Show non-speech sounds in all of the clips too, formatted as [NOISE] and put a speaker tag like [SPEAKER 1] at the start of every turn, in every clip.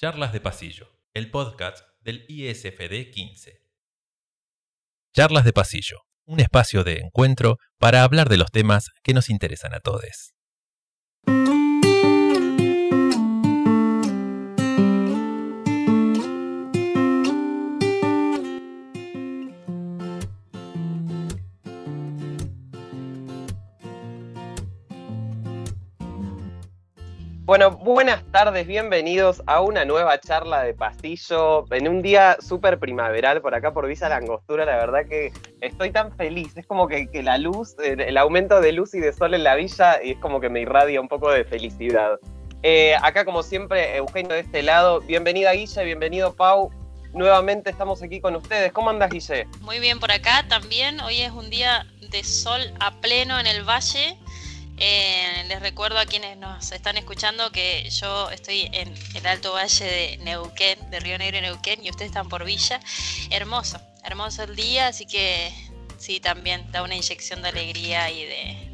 [SPEAKER 1] Charlas de Pasillo, el podcast del ISFD 15. Charlas de Pasillo, un espacio de encuentro para hablar de los temas que nos interesan a todos.
[SPEAKER 2] Bueno, buenas tardes, bienvenidos a una nueva charla de pasillo en un día súper primaveral por acá por Villa Langostura. La verdad que estoy tan feliz, es como que, la luz, el aumento de luz y de sol en la villa, es como que me irradia un poco de felicidad. Eh, acá, como siempre, Eugenio de este lado. Bienvenida, Guille, bienvenido, Pau. Nuevamente estamos aquí con ustedes. ¿Cómo andas, Guille?
[SPEAKER 3] Muy bien por acá también. Hoy es un día de sol a pleno en el valle. Eh, les recuerdo a quienes nos están escuchando que yo estoy en el Alto Valle de Neuquén, de Río Negro y Neuquén, y ustedes están por Villa. Hermoso, hermoso el día, así que sí, también da una inyección de alegría y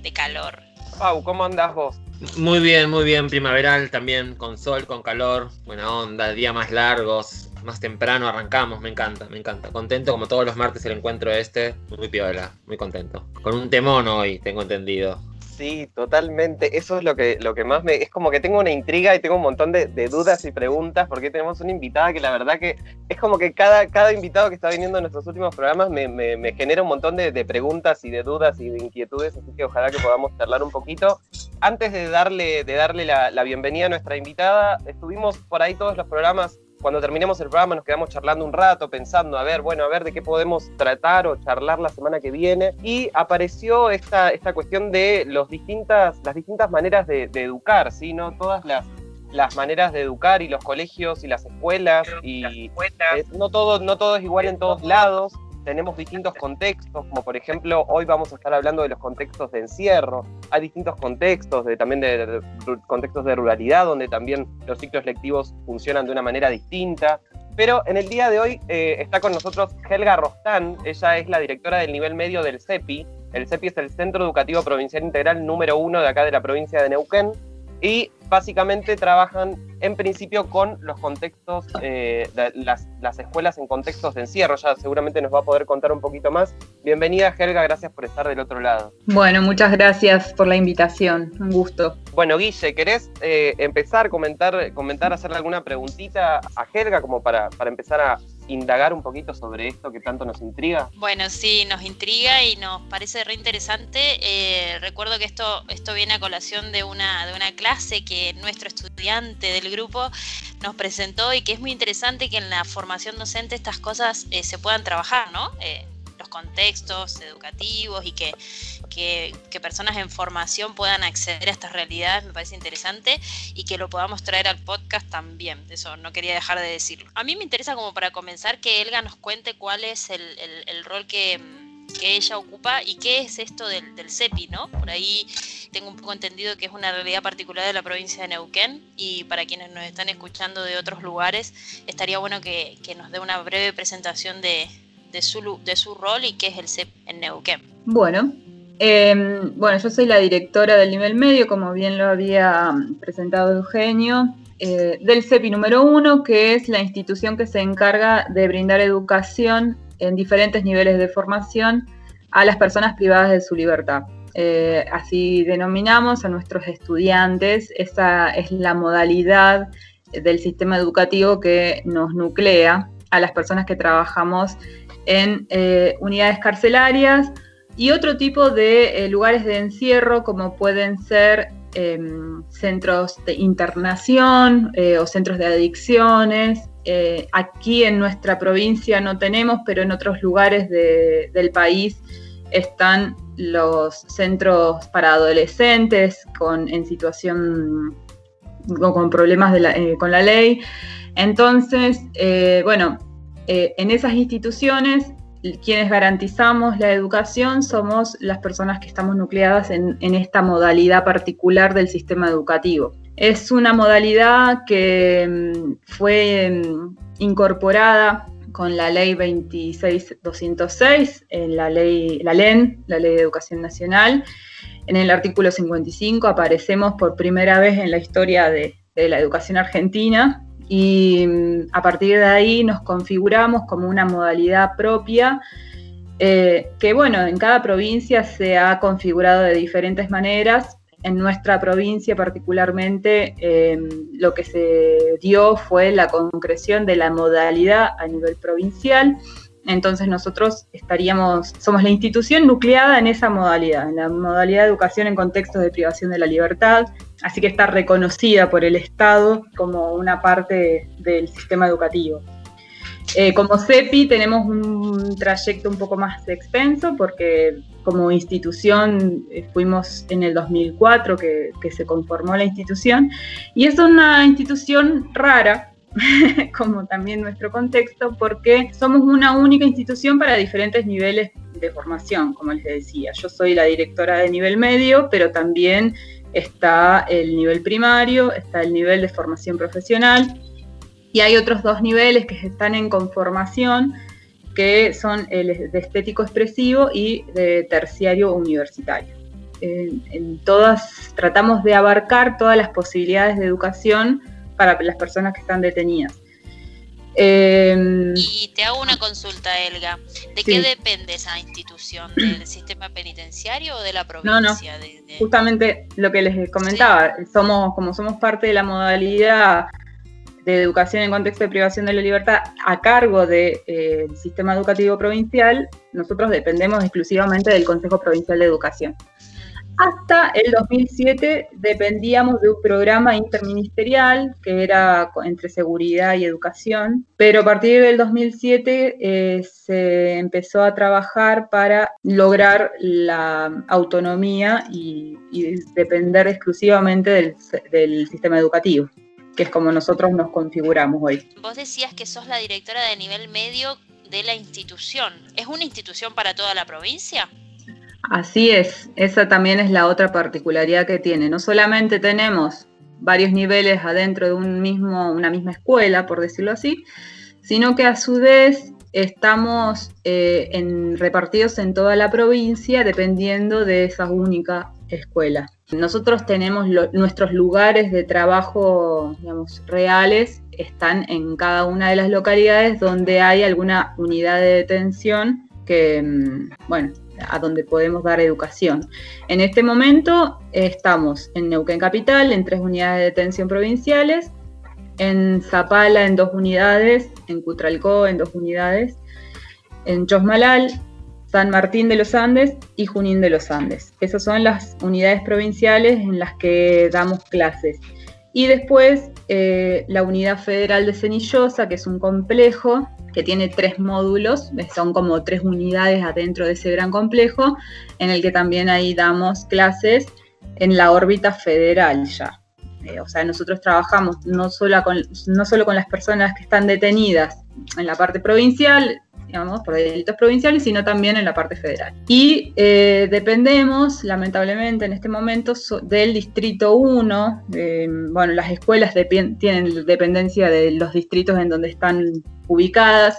[SPEAKER 3] de, calor.
[SPEAKER 2] Pau, ¿cómo andás vos?
[SPEAKER 4] Muy bien, muy bien, primaveral también, con sol, con calor, buena onda, día más largos, más temprano arrancamos, me encanta, me encanta. Contento como todos los martes el encuentro este, muy piola, muy contento. Con un temón hoy, tengo entendido.
[SPEAKER 2] Sí, totalmente. Eso es lo que, lo que más me... Es como que tengo una intriga y tengo un montón de, dudas y preguntas porque tenemos una invitada que la verdad que es como que cada, cada invitado que está viniendo en nuestros últimos programas me, genera un montón de, preguntas y de dudas y de inquietudes, así que ojalá que podamos charlar un poquito. Antes de darle, de darle la, bienvenida a nuestra invitada, estuvimos por ahí todos los programas cuando terminemos el programa nos quedamos charlando un rato, pensando, a ver, bueno, a ver de qué podemos tratar o charlar la semana que viene. Y apareció esta, esta cuestión de los distintas, las distintas maneras de, educar, ¿sí? ¿No? Todas las, las maneras de educar y los colegios y las escuelas y eh, no todo no todo es igual en todos lados tenemos distintos contextos, como por ejemplo hoy vamos a estar hablando de los contextos de encierro, hay distintos contextos, de, también de, contextos de ruralidad, donde también los ciclos lectivos funcionan de una manera distinta. Pero en el día de hoy eh, está con nosotros Helga Rostán, ella es la directora del nivel medio del CEPI. El CEPI es el Centro Educativo Provincial Integral número uno de acá de la provincia de Neuquén y básicamente trabajan en principio con los contextos, eh, las, las, escuelas en contextos de encierro. Ya seguramente nos va a poder contar un poquito más. Bienvenida, Helga, gracias por estar del otro lado.
[SPEAKER 5] Bueno, muchas gracias por la invitación, un gusto.
[SPEAKER 2] Bueno, Guille, ¿querés eh, empezar, comentar, comentar, hacerle alguna preguntita a Helga como para, para empezar a indagar un poquito sobre esto que tanto nos intriga?
[SPEAKER 3] Bueno, sí, nos intriga y nos parece re interesante. Eh, recuerdo que esto, esto viene a colación de una, de una clase que nuestro estudiante del grupo nos presentó y que es muy interesante que en la formación docente estas cosas eh, se puedan trabajar, ¿no? Eh, los contextos educativos y que, que, personas en formación puedan acceder a estas realidades, me parece interesante, y que lo podamos traer al podcast también. Eso no quería dejar de decirlo. A mí me interesa como para comenzar que Elga nos cuente cuál es el, el, rol que, que, ella ocupa y qué es esto del, del, CEPI, ¿no? Por ahí tengo un poco entendido que es una realidad particular de la provincia de Neuquén y para quienes nos están escuchando de otros lugares, estaría bueno que, que nos dé una breve presentación de, de su, de su rol y qué es el CEP en Neuquén.
[SPEAKER 5] Bueno, em, bueno, yo soy la directora del nivel medio, como bien lo había mm, presentado Eugenio, eh, del CEPI número uno, que es la institución que se encarga de brindar educación en diferentes niveles de formación a las personas privadas de su libertad. Eh, así denominamos a nuestros estudiantes, esa es la modalidad del sistema educativo que nos nuclea a las personas que trabajamos en eh, unidades carcelarias y otro tipo de eh, lugares de encierro como pueden ser em, centros de internación eh, o centros de adicciones. aquí en nuestra provincia no tenemos, pero en otros lugares del país están los centros para adolescentes con, en situación o con problemas con la ley. Entonces, bueno, eh, en esas instituciones, quienes garantizamos la educación somos las personas que estamos nucleadas en, esta modalidad particular del sistema educativo. Es una modalidad que mm, fue mm, incorporada con la ley 26206, en la ley, la LEN, la Ley de Educación Nacional. En el artículo 55 aparecemos por primera vez en la historia de, de la educación argentina y mm, a partir de ahí nos configuramos como una modalidad propia eh, que bueno, en cada provincia se ha configurado de diferentes maneras. En nuestra provincia particularmente em, lo que se dio fue la concreción de la modalidad a nivel provincial. Entonces nosotros estaríamos, somos la institución nucleada en esa modalidad, en la modalidad de educación en contextos de privación de la libertad, así que está reconocida por el Estado como una parte del sistema educativo. Eh, como CEPI tenemos un trayecto un poco más extenso porque como institución fuimos en el 2004 que, se conformó la institución y es una institución rara [LAUGHS] como también nuestro contexto, porque somos una única institución para diferentes niveles de formación, como les decía. Yo soy la directora de nivel medio, pero también está el nivel primario, está el nivel de formación profesional y hay otros dos niveles que están en conformación, que son el de estético expresivo y de terciario universitario. En, todas tratamos de abarcar todas las posibilidades de educación para las personas que están detenidas.
[SPEAKER 6] Em, y te hago una consulta, Elga. ¿De qué depende esa institución? ¿Del [CLEARS THROAT] sistema penitenciario o de la provincia?
[SPEAKER 5] No, no. Justamente lo que les comentaba. Somos, como somos parte de la modalidad de educación en contexto de privación de la libertad a cargo del eh, sistema educativo provincial, nosotros dependemos exclusivamente del Consejo Provincial de Educación. Hasta el 2007 dependíamos de un programa interministerial que era entre seguridad y educación, pero a partir del 2007 eh, se empezó a trabajar para lograr la autonomía y, depender exclusivamente del sistema educativo que es como nosotros nos configuramos hoy.
[SPEAKER 6] Vos decías que sos la directora de nivel medio de la institución. ¿Es una institución para toda la provincia?
[SPEAKER 5] Así es, esa también es la otra particularidad que tiene. No solamente tenemos varios niveles adentro de un mismo, una misma escuela, por decirlo así, sino que a su vez estamos eh, repartidos en toda la provincia dependiendo de esa única escuela. Nosotros tenemos nuestros lugares de trabajo, digamos, reales, están en cada una de las localidades donde hay alguna unidad de detención que, mm, bueno, a donde podemos dar educación. En este momento estamos en Neuquén Capital, en tres unidades de detención provinciales, en Zapala en dos unidades, en Cutralcó en dos unidades, en Chosmalal San Martín de los Andes y Junín de los Andes. Esas son las unidades provinciales en las que damos clases. Y después eh, la unidad federal de Cenillosa, que es un complejo que tiene tres módulos, son como tres unidades adentro de ese gran complejo, en el que también ahí damos clases en la órbita federal ya. Eh, o sea, nosotros trabajamos no solo, con, no solo con las personas que están detenidas en la parte provincial, digamos, por delitos provinciales, sino también en la parte federal. Y eh, dependemos, lamentablemente, en este momento del Distrito 1. bueno, las escuelas tienen dependencia de los distritos en donde están ubicadas.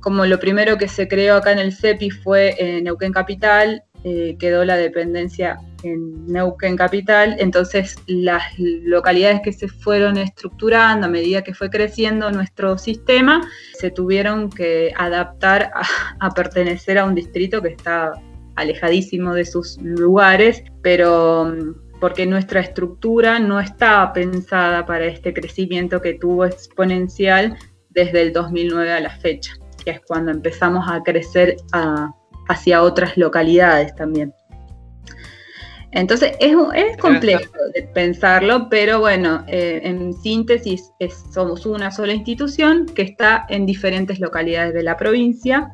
[SPEAKER 5] Como lo primero que se creó acá en el CEPI fue en Neuquén Capital, eh, quedó la dependencia en Neuquén Capital, entonces las localidades que se fueron estructurando a medida que fue creciendo nuestro sistema, se tuvieron que adaptar a, pertenecer a un distrito que está alejadísimo de sus lugares, pero mm, porque nuestra estructura no estaba pensada para este crecimiento que tuvo exponencial desde el 2009 a la fecha, que es cuando empezamos a crecer a hacia otras localidades también. Entonces es, es complejo de pensarlo, pero bueno, eh, en síntesis somos una sola institución que está en diferentes localidades de la provincia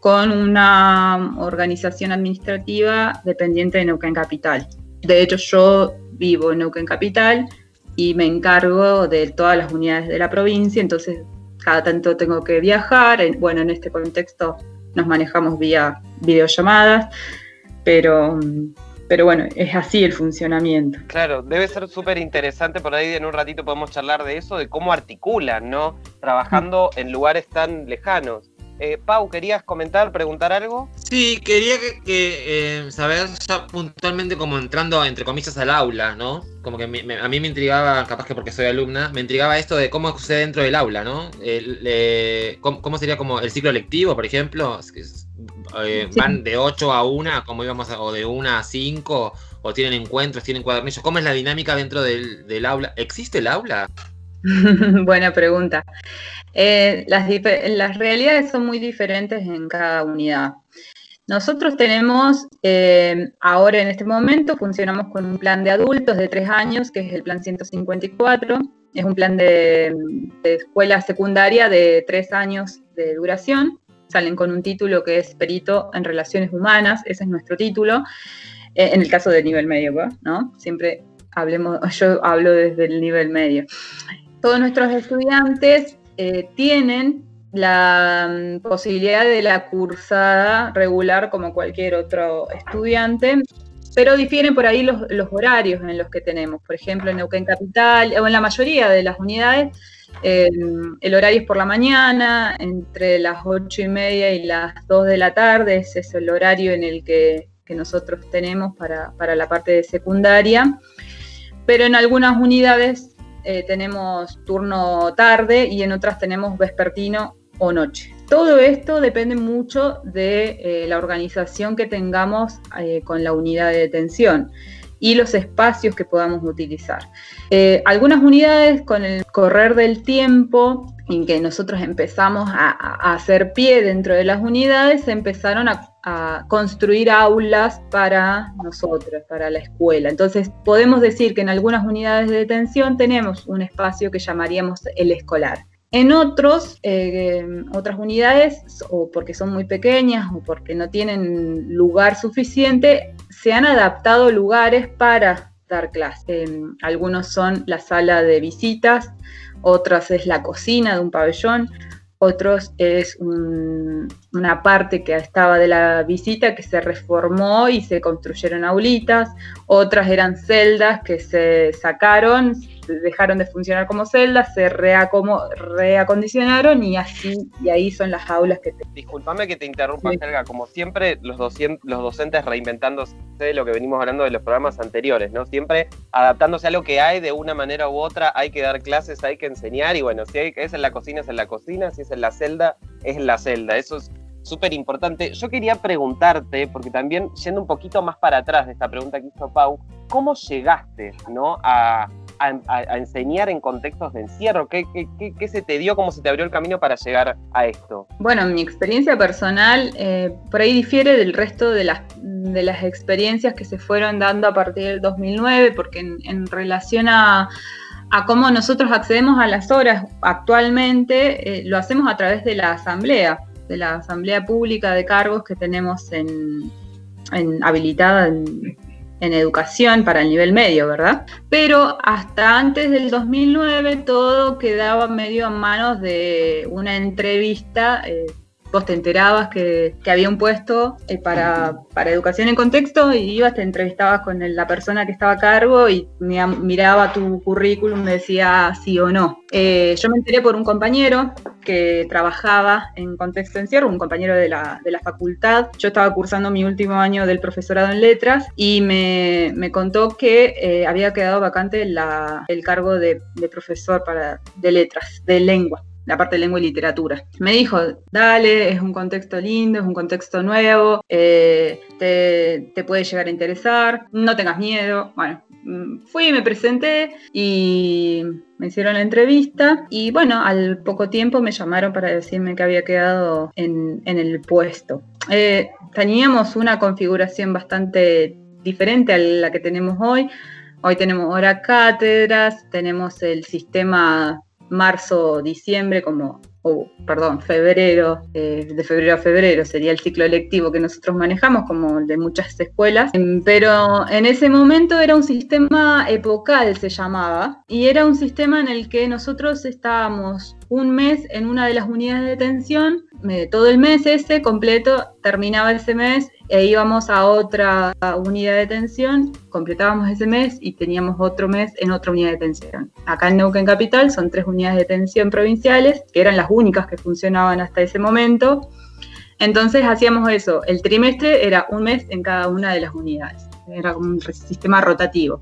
[SPEAKER 5] con una organización administrativa dependiente de Neuquén Capital. De hecho, yo vivo en Neuquén Capital y me encargo de todas las unidades de la provincia, entonces cada tanto tengo que viajar. bueno, en este contexto nos manejamos vía videollamadas, pero, pero bueno, es así el funcionamiento.
[SPEAKER 2] Claro, debe ser súper interesante, por ahí en un ratito podemos charlar de eso, de cómo articulan, ¿no? Trabajando en lugares tan lejanos. Eh, Pau, ¿querías comentar, preguntar algo?
[SPEAKER 4] Sí, quería que, eh, saber ya puntualmente como entrando entre comillas al aula, ¿no? Como que a mí me intrigaba, capaz que porque soy alumna, me intrigaba esto de cómo sucede dentro del aula, ¿no? cómo, sería como el ciclo lectivo, por ejemplo? Eh, ¿Van de 8 a 1, como íbamos, o de 1 a 5? ¿O tienen encuentros, tienen cuadernillos? ¿Cómo es la dinámica dentro del, del aula? ¿Existe el aula? [LAUGHS]
[SPEAKER 5] Buena pregunta. Eh, las, realidades son muy diferentes en cada unidad. Nosotros tenemos, eh, ahora en este momento, funcionamos con un plan de adultos de tres años, que es el plan 154. Es un plan de, escuela secundaria de tres años de duración. Salen con un título que es perito en relaciones humanas, ese es nuestro título, eh, en el caso del nivel medio, ¿no? Siempre hablemos, yo hablo desde el nivel medio. Todos nuestros estudiantes eh, tienen la mm, posibilidad de la cursada regular como cualquier otro estudiante, pero difieren por ahí los, horarios en los que tenemos. Por ejemplo, en Neuquén Capital, o en la mayoría de las unidades, em, el horario es por la mañana, entre las ocho y media y las 2 de la tarde, ese es el horario en el que, nosotros tenemos para, para la parte de secundaria. Pero en algunas unidades eh, tenemos turno tarde y en otras tenemos vespertino o noche. Todo esto depende mucho de eh, la organización que tengamos eh, con la unidad de detención y los espacios que podamos utilizar. algunas unidades con el correr del tiempo en que nosotros empezamos a, hacer pie dentro de las unidades, empezaron a, construir aulas para nosotros, para la escuela. Entonces, podemos decir que en algunas unidades de detención tenemos un espacio que llamaríamos el escolar. En otros, eh, otras unidades, o porque son muy pequeñas o porque no tienen lugar suficiente, se han adaptado lugares para dar clases. algunos son la sala de visitas, otras es la cocina de un pabellón, otros es una parte que estaba de la visita que se reformó y se construyeron aulitas, otras eran celdas que se sacaron, dejaron de funcionar como celdas, se reacondicionaron y así, y ahí son las aulas que te...
[SPEAKER 2] Disculpame que te interrumpa, Helga, como siempre los, los docentes reinventándose de lo que venimos hablando de los programas anteriores, ¿no? Siempre adaptándose a lo que hay de una manera u otra, hay que dar clases, hay que enseñar y bueno, si hay, es en la cocina, es en la cocina, si es en la celda, es en la celda, eso es súper importante. Yo quería preguntarte, porque también yendo un poquito más para atrás de esta pregunta que hizo Pau, ¿cómo llegaste ¿no? a, a, enseñar en contextos de encierro? ¿Qué, ¿Qué, se te dio? ¿Cómo se te abrió el camino para llegar a esto?
[SPEAKER 5] Bueno, mi experiencia personal eh, por ahí difiere del resto de las, de las experiencias que se fueron dando a partir del 2009, porque en, relación a a cómo nosotros accedemos a las horas actualmente, eh, lo hacemos a través de la asamblea, de la asamblea pública de cargos que tenemos en, en habilitada en, en educación para el nivel medio, ¿verdad? Pero hasta antes del 2009 todo quedaba medio a manos de una entrevista eh, vos te enterabas que, había un puesto eh, para, educación en contexto y ibas, te entrevistabas con la persona que estaba a cargo y miraba tu currículum, decía sí o no. Eh, yo me enteré por un compañero que trabajaba en contexto encierro, un compañero de la, facultad. Yo estaba cursando mi último año del profesorado en letras y me, contó que eh, había quedado vacante el cargo de, de profesor para, de letras, de lengua la parte de lengua y literatura. Me dijo, dale, es un contexto lindo, es un contexto nuevo, eh, te, puede llegar a interesar, no tengas miedo. Bueno, mm, fui, me presenté y me hicieron la entrevista y bueno, al poco tiempo me llamaron para decirme que había quedado en, el puesto. Eh, teníamos una configuración bastante diferente a la que tenemos hoy. Hoy tenemos hora cátedras, tenemos el sistema marzo, diciembre, como, o perdón, febrero, eh, de febrero a febrero sería el ciclo electivo que nosotros manejamos, como el de muchas escuelas. Em, pero en ese momento era un sistema epocal, se llamaba, y era un sistema en el que nosotros estábamos un mes en una de las unidades de detención, todo el mes ese completo, terminaba ese mes e íbamos a otra unidad de detención, completábamos ese mes y teníamos otro mes en otra unidad de detención. Acá en Neuquén Capital son tres unidades de detención provinciales, que eran las únicas que funcionaban hasta ese momento. Entonces hacíamos eso, el trimestre era un mes en cada una de las unidades, era como un sistema rotativo.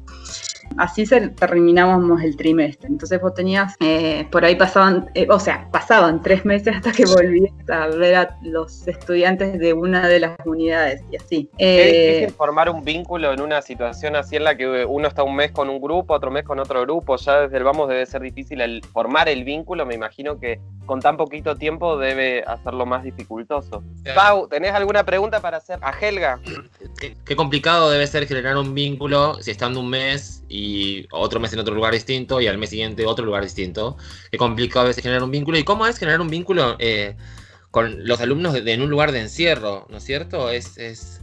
[SPEAKER 5] Así se terminábamos el trimestre. Entonces vos tenías, eh, por ahí pasaban, eh, o sea, pasaban tres meses hasta que volvías a ver a los estudiantes de una de las unidades y así.
[SPEAKER 2] Eh, es formar un vínculo en una situación así en la que uno está un mes con un grupo, otro mes con otro grupo. Ya desde el vamos debe ser difícil el formar el vínculo. Me imagino que con tan poquito tiempo debe hacerlo más dificultoso. Pau, ¿tenés alguna pregunta para hacer a Helga?
[SPEAKER 4] qué complicado debe ser generar un vínculo si estando un mes y y otro mes en otro lugar distinto y al mes siguiente otro lugar distinto. Qué complicado a veces generar un vínculo. ¿Y cómo es generar un vínculo eh, con los alumnos en un lugar de encierro? ¿No es cierto? Es, es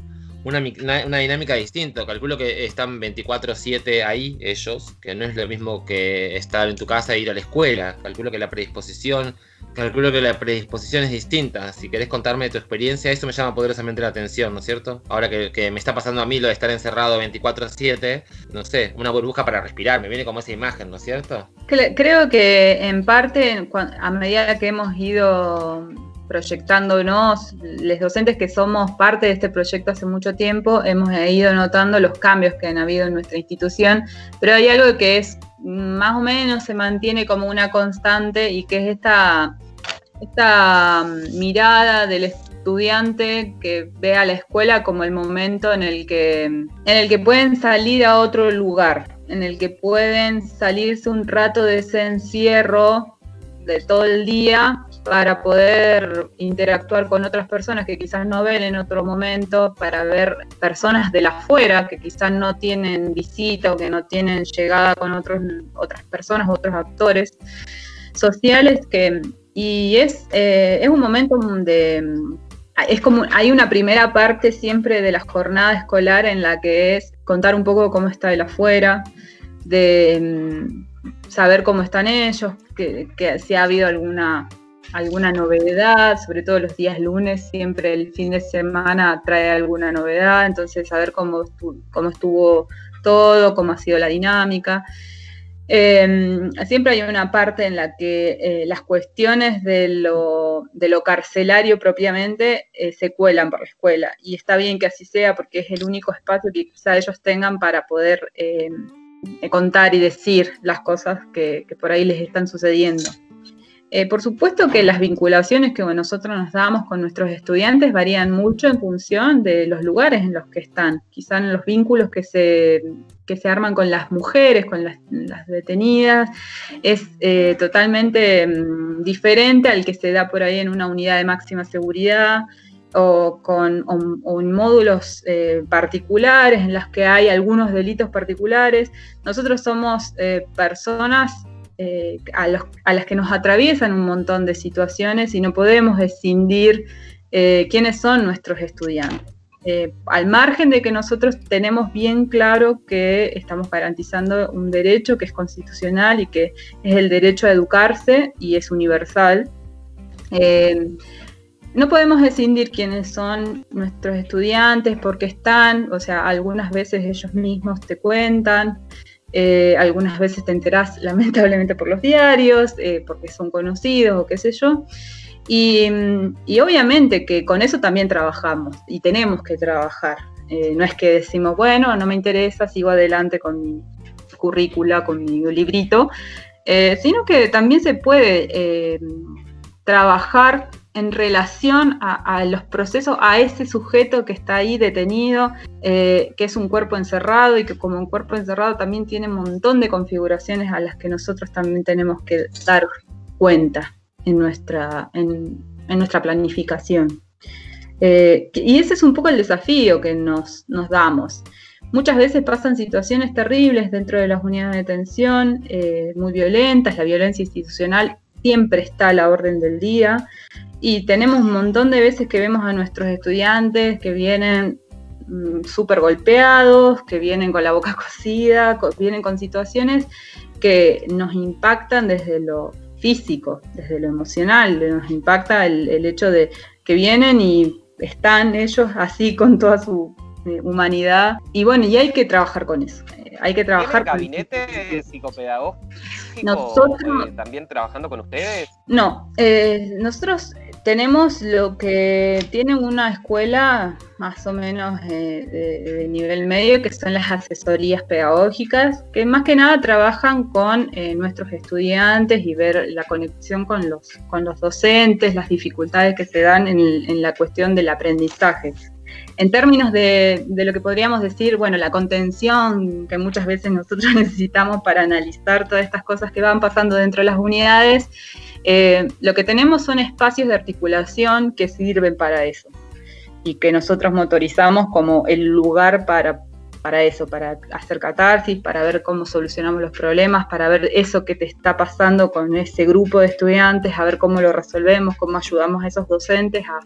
[SPEAKER 4] una, una, dinámica distinta. Calculo que están 24/7 ahí ellos, que no es lo mismo que estar en tu casa e ir a la escuela. Calculo que la predisposición Calculo que la predisposición es distinta. Si querés contarme tu experiencia, eso me llama poderosamente la atención, ¿no es cierto? Ahora que, me está pasando a mí lo de estar encerrado 24/7, no sé, una burbuja para respirar, me viene como esa imagen, ¿no es cierto?
[SPEAKER 5] Creo que en parte, a medida que hemos ido proyectándonos, los docentes que somos parte de este proyecto hace mucho tiempo, hemos ido notando los cambios que han habido en nuestra institución, pero hay algo que es más o menos se mantiene como una constante y que es esta, esta mirada del estudiante que ve a la escuela como el momento en el que, en el que pueden salir a otro lugar, en el que pueden salirse un rato de ese encierro de todo el día para poder interactuar con otras personas que quizás no ven en otro momento, para ver personas de la afuera que quizás no tienen visita o que no tienen llegada con otros, otras personas, otros actores sociales que y es, eh, es un momento de es como hay una primera parte siempre de la jornada escolar en la que es contar un poco cómo está el afuera, de saber cómo están ellos, que, si ha habido alguna, alguna novedad, sobre todo los días lunes, siempre el fin de semana trae alguna novedad, entonces saber cómo estuvo, cómo estuvo todo, cómo ha sido la dinámica. Em, siempre hay una parte en la que eh, las cuestiones de lo, de lo carcelario propiamente eh, se cuelan por la escuela y está bien que así sea porque es el único espacio que quizá ellos tengan para poder em, eh, contar y decir las cosas que, por ahí les están sucediendo. Eh, por supuesto que las vinculaciones que nosotros nos damos con nuestros estudiantes varían mucho en función de los lugares en los que están. Quizá en los vínculos que se, se arman con las mujeres, con las, detenidas, es eh, totalmente mm, diferente al que se da por ahí en una unidad de máxima seguridad o, con, en módulos eh, particulares en los que hay algunos delitos particulares. Nosotros somos personas eh, a, las que nos atraviesan un montón de situaciones y no podemos escindir quiénes son nuestros estudiantes. al margen de que nosotros tenemos bien claro que estamos garantizando un derecho que es constitucional y que es el derecho a educarse y es universal. No podemos escindir quiénes son nuestros estudiantes, por qué están, o sea, algunas veces ellos mismos te cuentan, eh, algunas veces te enterás [LAUGHS] lamentablemente por los diarios, eh, porque son conocidos o qué sé yo. Y, obviamente que con eso también trabajamos y tenemos que trabajar. Eh, no es que decimos, bueno, no me interesa, sigo adelante con mi currícula, con mi librito, sino que también se puede trabajar en relación a, los procesos, a ese sujeto que está ahí detenido, eh, que es un cuerpo encerrado y que como un cuerpo encerrado también tiene un montón de configuraciones a las que nosotros también tenemos que dar cuenta en nuestra, en, nuestra planificación. Eh, y ese es un poco el desafío que nos, nos, damos. Muchas veces pasan situaciones terribles dentro de las unidades de detención, eh, muy violentas, la violencia institucional siempre está a la orden del día. Y tenemos un montón de veces que vemos a nuestros estudiantes que vienen mm, súper golpeados, que vienen con la boca [LAUGHS] cocida, vienen con situaciones que nos impactan desde lo físico, desde lo emocional, nos impacta el, hecho de que vienen y están ellos así con toda su eh, humanidad. Y bueno, y hay que trabajar con eso. Hay que trabajar
[SPEAKER 2] ¿Tienen gabinete psicopedagógico
[SPEAKER 5] Nosotros-
[SPEAKER 2] eh, también trabajando con ustedes?
[SPEAKER 5] No, eh, nosotros tenemos lo que tienen una escuela más o menos eh, de, de nivel medio, que son las asesorías pedagógicas, que más que nada trabajan con eh, nuestros estudiantes y ver la conexión con los, con los docentes, las dificultades que se dan en, en la cuestión del aprendizaje. En términos de, de lo que podríamos decir, bueno, la contención que muchas veces nosotros [LAUGHS] necesitamos para analizar todas estas cosas que van pasando dentro de las unidades, eh, lo que tenemos son espacios de articulación que sirven para eso y que nosotros motorizamos como el lugar para, para eso, para hacer catarsis, para ver cómo solucionamos los problemas, para ver eso que te está pasando con ese grupo de estudiantes, a ver cómo lo resolvemos, cómo ayudamos a esos docentes a,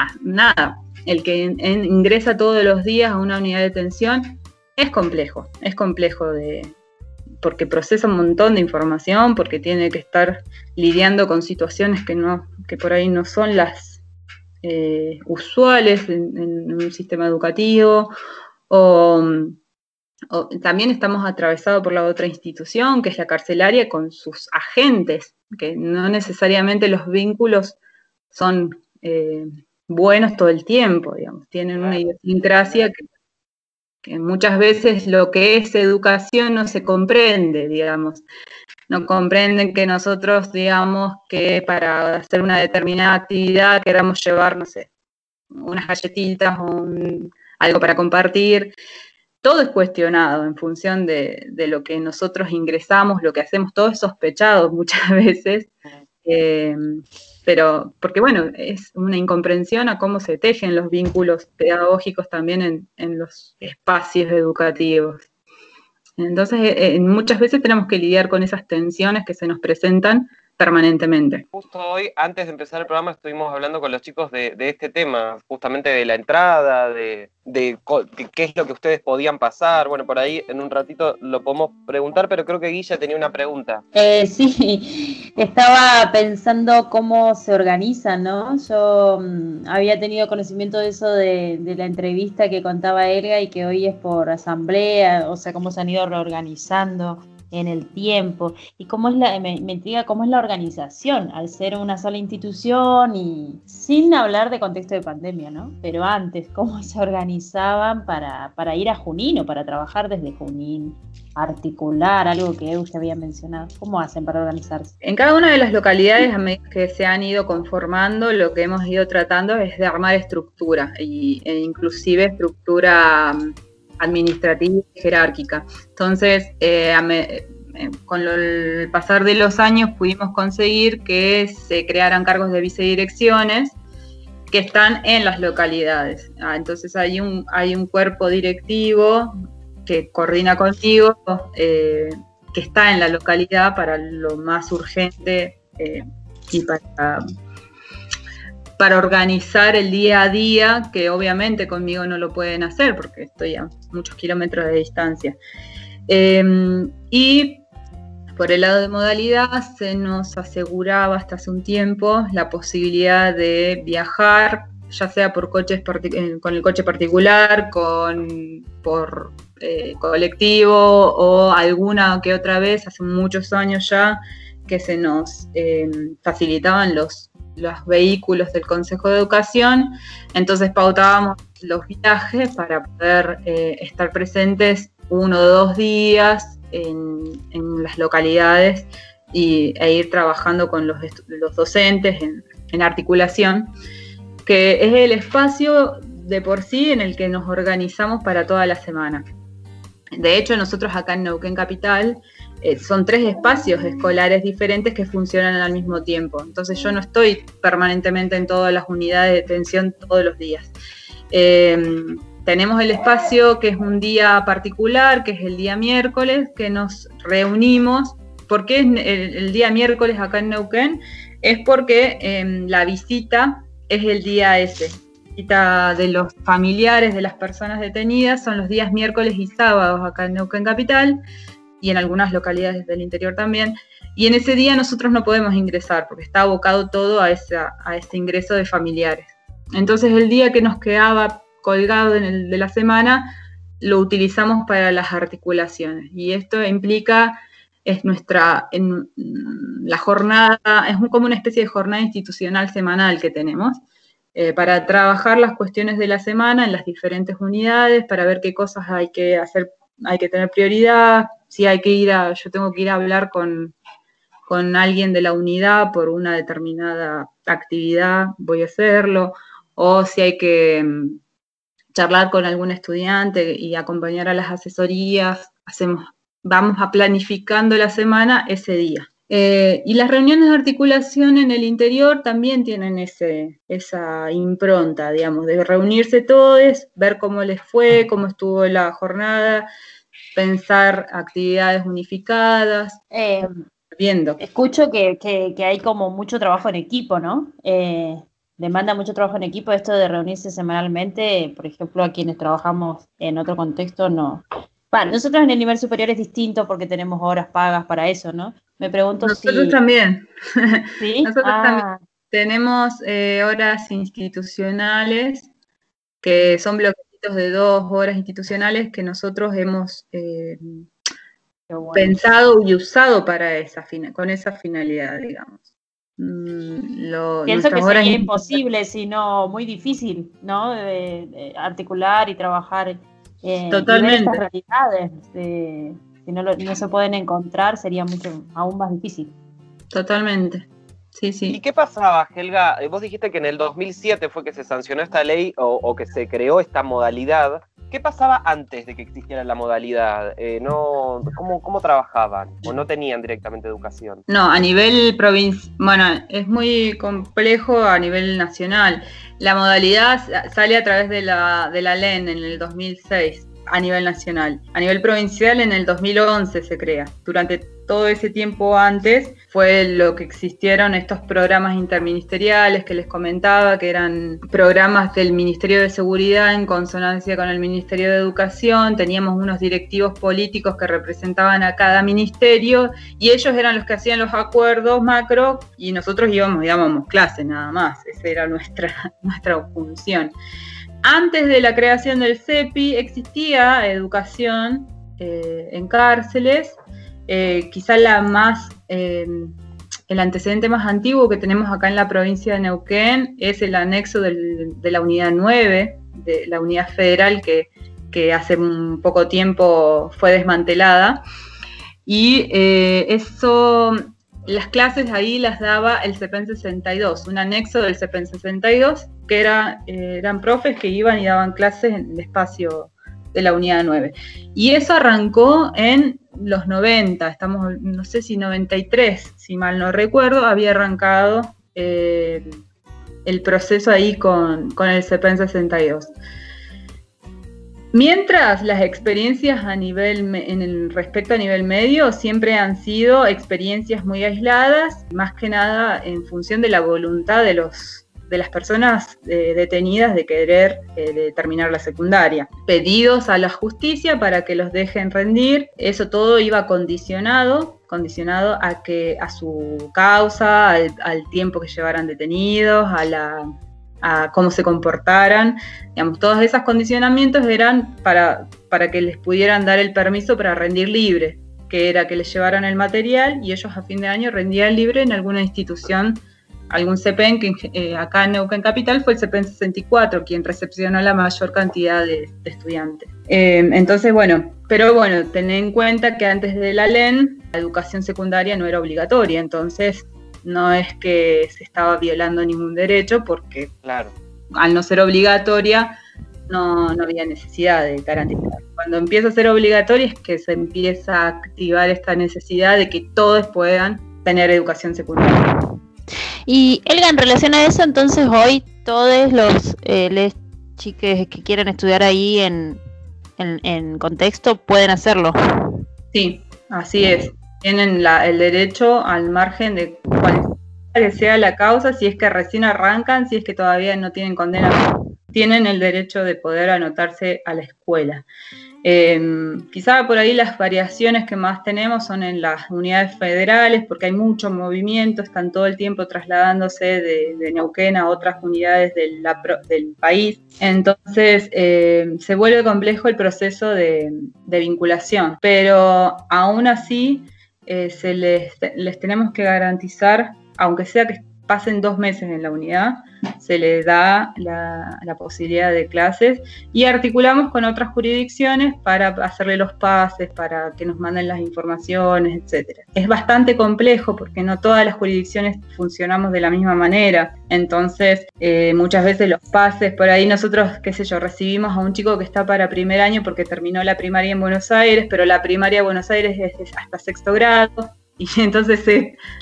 [SPEAKER 5] a nada. El que ingresa todos los días a una unidad de atención es complejo, es complejo de, porque procesa un montón de información, porque tiene que estar lidiando con situaciones que no, que por ahí no son las eh, usuales en, un sistema educativo, o, o también estamos atravesados por la otra institución, que es la carcelaria, con sus agentes, que no necesariamente los vínculos son eh, buenos todo el tiempo, digamos, tienen una idiosincrasia que que muchas veces lo que es educación no se comprende, digamos. No comprenden que nosotros, digamos, que para hacer una determinada actividad queramos llevar, no sé, unas galletitas o un- algo para compartir. Todo es cuestionado en función de, de lo que nosotros ingresamos, lo que hacemos, todo es sospechado muchas [LAUGHS] veces. Eh, pero, porque bueno, es una incomprensión a cómo se tejen los vínculos pedagógicos también en, en los espacios educativos. Entonces, eh, eh, muchas veces tenemos que lidiar con esas tensiones que se nos presentan permanentemente.
[SPEAKER 2] Justo hoy, antes de empezar el programa, estuvimos hablando con los chicos de, de este tema, justamente de la entrada, de, de co- de qué es lo que ustedes podían pasar. Bueno, por ahí en un ratito lo podemos preguntar, pero creo que Guilla tenía una pregunta.
[SPEAKER 3] Eh, sí, [LAUGHS] estaba pensando cómo se organizan, ¿no? Yo mm, había tenido conocimiento de eso de, de la entrevista que contaba Elga y que hoy es por asamblea, o sea, cómo se han ido reorganizando en el tiempo y cómo es la, me, intriga cómo es la organización al ser una sola institución y sin hablar de contexto de pandemia, ¿no? Pero antes, cómo se organizaban para, para ir a Junín o para trabajar desde Junín, articular, algo que usted había mencionado. ¿Cómo hacen para organizarse?
[SPEAKER 5] En cada una de las localidades, que se han ido conformando, lo que hemos ido tratando es de armar estructura, y, e inclusive estructura administrativa y jerárquica. Entonces, eh, eh, con lo- el pasar de los años pudimos conseguir que se crearan cargos de vicedirecciones que están en las localidades. Ah, entonces hay un, hay un cuerpo directivo que coordina contigo, eh, que está en la localidad para lo más urgente y para, para organizar el día a día, que obviamente conmigo no lo pueden hacer porque estoy a muchos kilómetros de distancia. Eh, y por el lado de modalidad se nos aseguraba hasta hace un tiempo la posibilidad de viajar, ya sea por coches eh, con el coche particular, con, por eh, colectivo o alguna que otra vez, hace muchos años ya, que se nos eh, facilitaban los, los vehículos del Consejo de Educación, entonces pautábamos los viajes para poder eh, estar presentes uno o dos días en, las localidades y, e ir trabajando con los docentes en, en articulación, que es el espacio de por sí en el que nos organizamos para toda la semana. De hecho, nosotros acá en Neuquén Capital eh, son tres espacios escolares diferentes que funcionan al mismo tiempo. Entonces yo no estoy permanentemente en todas las unidades de detención todos los días. Eh, tenemos el espacio que es un día particular, que es el día miércoles, que nos reunimos. ¿Por qué es el, el día miércoles acá en Neuquén? Es porque eh, la visita es el día ese. Visita de los familiares de las personas detenidas son los días miércoles y sábados acá en Neuquén Capital y en algunas localidades del interior también. Y en ese día nosotros no podemos ingresar porque está abocado todo a, esa, a ese ingreso de familiares. entonces el día que nos quedaba colgado en el de la semana lo utilizamos para las articulaciones y esto implica es nuestra en, la jornada es como una especie de jornada institucional semanal que tenemos eh, para trabajar las cuestiones de la semana en las diferentes unidades para ver qué cosas hay que hacer hay que tener prioridad si hay que ir a yo tengo que ir a hablar con con alguien de la unidad por una determinada actividad voy a hacerlo o si hay que mm, charlar con algún estudiante y acompañar a las asesorías, hacemos, vamos a planificando la semana ese día. Eh, y las reuniones de articulación en el interior también tienen ese, esa impronta, digamos, de reunirse todos, ver cómo les fue, cómo estuvo la jornada, pensar actividades unificadas.
[SPEAKER 3] Eh, viendo. Escucho que, que, hay como mucho trabajo en equipo, ¿no? Eh, demanda mucho trabajo en equipo esto de reunirse semanalmente, por ejemplo, a quienes trabajamos en otro contexto, no. Bueno, nosotros en el nivel superior es distinto porque tenemos horas pagas para eso, ¿no? Me pregunto
[SPEAKER 5] si... Nosotros también. [LAUGHS] ¿Sí? [LAUGHS] Nosotros también ah. tenemos eh, horas institucionales, que son de dos horas institucionales que nosotros hemos eh, pensado y usado para esa con esa finalidad, digamos.
[SPEAKER 3] Mm, lo, Pienso que sería imposible, sino muy difícil, ¿no? articular y trabajar en Totalmente. estas realidades. si no, no, se pueden encontrar, sería mucho aún más difícil.
[SPEAKER 5] Totalmente. Sí, sí.
[SPEAKER 2] ¿Y qué pasaba, Helga? Eh, vos dijiste que en el 2007 fue que se sancionó esta ley o, o que se creó esta modalidad. ¿Qué pasaba antes de que existiera la modalidad? Eh, no, ¿cómo, trabajaban? ¿O no tenían directamente educación?
[SPEAKER 5] No, a nivel provincial, bueno, es muy complejo a nivel nacional. La modalidad sale a través de la, de la LEN en el 2006 a nivel nacional. A nivel provincial en el 2011 se crea. Durante todo ese tiempo antes fue lo que existieron estos programas interministeriales que les comentaba, que eran programas del Ministerio de Seguridad en consonancia con el Ministerio de Educación, teníamos unos directivos políticos que representaban a cada ministerio y ellos eran los que hacían los acuerdos macro y nosotros íbamos y dábamos clase nada más, esa era nuestra, [LAUGHS] nuestra función. Antes de la creación del CEPI existía educación eh, en cárceles, eh, quizá la más, eh, el antecedente más antiguo que tenemos acá en la provincia de Neuquén es el anexo de la unidad 9, de la unidad federal que, que hace un poco tiempo fue desmantelada. Y eso las clases ahí las daba el CEPEN 62, un anexo del CEPEN 62, que eh, eran profes que iban y daban clases en el espacio de la unidad 9. Y eso arrancó en los 90, estamos, no sé si 93, si mal no recuerdo, había arrancado el proceso ahí con, con el CEPEN 62. Mientras las experiencias a nivel en el respecto a nivel medio siempre han sido experiencias muy aisladas, más que nada en función de la voluntad de los de las personas eh, detenidas de querer eh, terminar la secundaria. Pedidos a la justicia para que los dejen rendir, eso todo iba condicionado condicionado a que a su causa, al tiempo que llevaran detenidos, a la a cómo se comportaran. Digamos, todos esos condicionamientos eran para, para que les pudieran dar el permiso para rendir libre, que era que les llevaran el material y ellos a fin de año rendían libre en alguna institución, algún CEPEN, que eh, acá en Neuquén Capital fue el CEPEN 64, quien recepcionó la mayor cantidad de, estudiantes. Eh, entonces, bueno, pero bueno, ten en cuenta que antes de la LEN, la educación secundaria no era obligatoria, entonces no es que se estaba violando ningún derecho porque claro. al no ser obligatoria no, había necesidad de garantizar. Cuando empieza a ser obligatoria es que se empieza a activar esta necesidad de que todos puedan tener educación secundaria.
[SPEAKER 3] Y Elga, en relación a eso, entonces hoy todos los eh, chiques que quieren estudiar ahí en, en contexto pueden hacerlo.
[SPEAKER 5] Sí, así es tienen el derecho al margen de cuál sea la causa, si es que recién arrancan, si es que todavía no tienen condena tienen el derecho de poder anotarse a la escuela. Em, quizá por ahí las variaciones que más tenemos son en las unidades federales, porque hay mucho movimiento, están todo el tiempo trasladándose de, Neuquén a otras unidades del, país. Entonces em, se vuelve complejo el proceso de, vinculación, pero aún así eh, se les, les tenemos que garantizar, aunque sea que pasen dos meses en la unidad, se les da la, posibilidad de clases y articulamos con otras jurisdicciones para hacerle los pases, para que nos manden las informaciones, etc. Es bastante complejo porque no todas las jurisdicciones funcionamos de la misma manera, entonces eh, muchas veces los pases, por ahí nosotros, qué sé yo, recibimos a un chico que está para primer año porque terminó la primaria en Buenos Aires, pero la primaria de Buenos Aires es hasta sexto grado, y [LAUGHS] entonces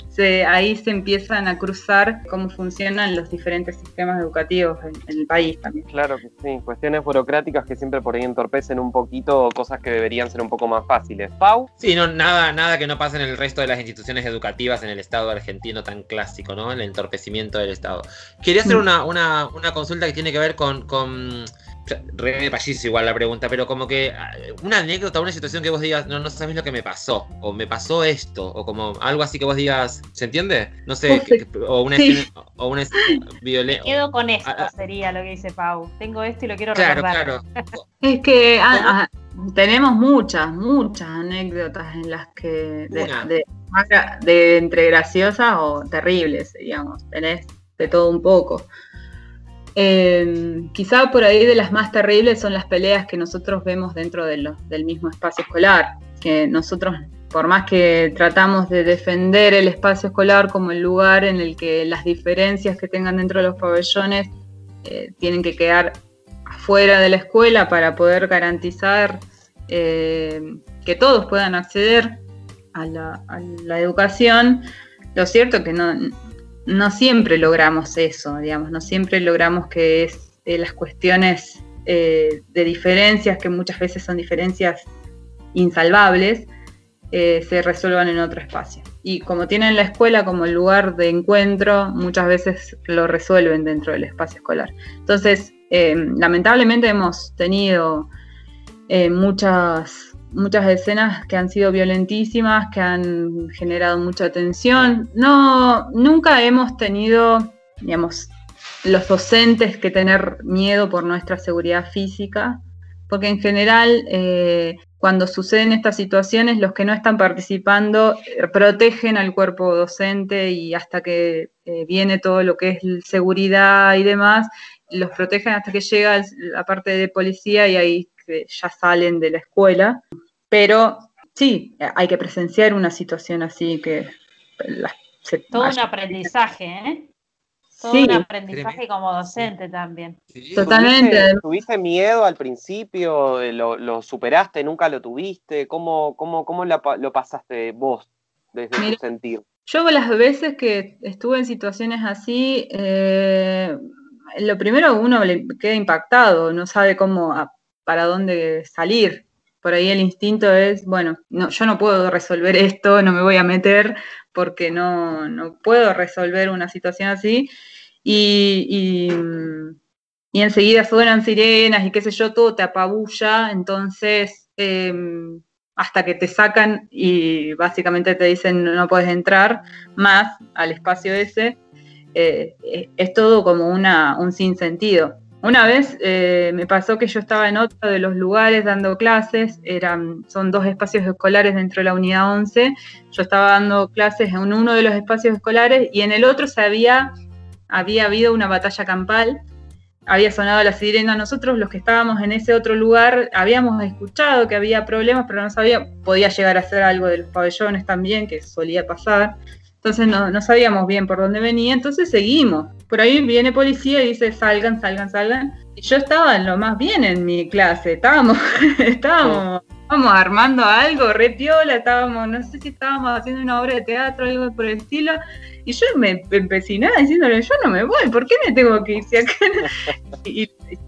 [SPEAKER 5] se, ahí se empiezan a cruzar cómo funcionan los diferentes sistemas educativos en, el país también.
[SPEAKER 2] Claro que sí, cuestiones burocráticas que siempre por ahí entorpecen un poquito cosas que deberían ser un poco más fáciles. Pau.
[SPEAKER 4] Sí, no, nada, nada que no pase en el resto de las instituciones educativas en el Estado argentino tan clásico, ¿no? El entorpecimiento del Estado. Quería hacer mm. una, una, una consulta que tiene que ver con, con re igual la pregunta, pero como que ah, una anécdota, una situación que vos digas, no, no sabes lo que me pasó, o me pasó esto, o como algo así que vos digas, ¿se entiende? No sé, o una escena, o una. [LAUGHS]
[SPEAKER 3] Quedo con esto, ah, ah. sería lo que dice Pau. Tengo esto y lo quiero claro, Claro, [LAUGHS]
[SPEAKER 5] Es que tenemos muchas, muchas anécdotas en las que de, de entre graciosas o terribles, digamos, tenés de todo un poco. Eh, quizá por ahí de las más terribles son las peleas que nosotros vemos dentro de del mismo espacio escolar, que nosotros, por más que tratamos de defender el espacio escolar como el lugar en el que las diferencias que tengan dentro de los pabellones eh, tienen que quedar afuera de la escuela para poder garantizar eh, que todos puedan acceder a la, a la educación, lo cierto que no, no siempre logramos eso, digamos, no siempre logramos que es, eh, las cuestiones eh, de diferencias, que muchas veces son diferencias insalvables, eh, se resuelvan en otro espacio. Y como tienen la escuela como lugar de encuentro, muchas veces lo resuelven dentro del espacio escolar. Entonces, lamentablemente hemos tenido muchas muchas escenas que han sido violentísimas, que han generado mucha tensión. No, nunca hemos tenido, digamos, los docentes que tener miedo por nuestra seguridad física, porque en general eh, cuando suceden estas situaciones los que no están participando eh, protegen al cuerpo docente y hasta que eh, viene todo lo que es seguridad y demás, los protegen hasta que llega la parte de policía y ahí ya salen de la escuela. Pero sí, hay que presenciar una situación así que...
[SPEAKER 3] Todo un aprendizaje, ¿eh? Todo un aprendizaje como docente también.
[SPEAKER 5] Totalmente.
[SPEAKER 2] ¿Tuviste, miedo al principio? ¿Lo, superaste? ¿Nunca lo tuviste? ¿Cómo, cómo, cómo lo pasaste vos desde tu sentido?
[SPEAKER 5] Yo las veces que estuve en situaciones así, eh, lo primero uno le queda impactado, no sabe cómo, para dónde salir. Por ahí el instinto es, bueno, no, yo no puedo resolver esto, no me voy a meter porque no, no puedo resolver una situación así. Y, y, enseguida suenan sirenas y qué sé yo, todo te apabulla, entonces em, hasta que te sacan y básicamente te dicen no, puedes entrar más al espacio ese, eh, es todo como una, un sinsentido. Una vez eh, me pasó que yo estaba en otro de los lugares dando clases, eran, son dos espacios escolares dentro de la unidad 11, yo estaba dando clases en uno de los espacios escolares y en el otro se había, había habido una batalla campal, había sonado la sirena, nosotros los que estábamos en ese otro lugar habíamos escuchado que había problemas, pero no sabía, podía llegar a ser algo de los pabellones también, que solía pasar, entonces no, no sabíamos bien por dónde venía, entonces seguimos por ahí viene policía y dice salgan, salgan, salgan. Y yo estaba en lo más bien en mi clase, estábamos, [LAUGHS] estábamos, estábamos armando algo, re piola, estábamos, no sé si estábamos haciendo una obra de teatro, algo por el estilo, y yo me empecinaba diciéndole, yo no me voy, ¿por qué me tengo que ir? [LAUGHS] y,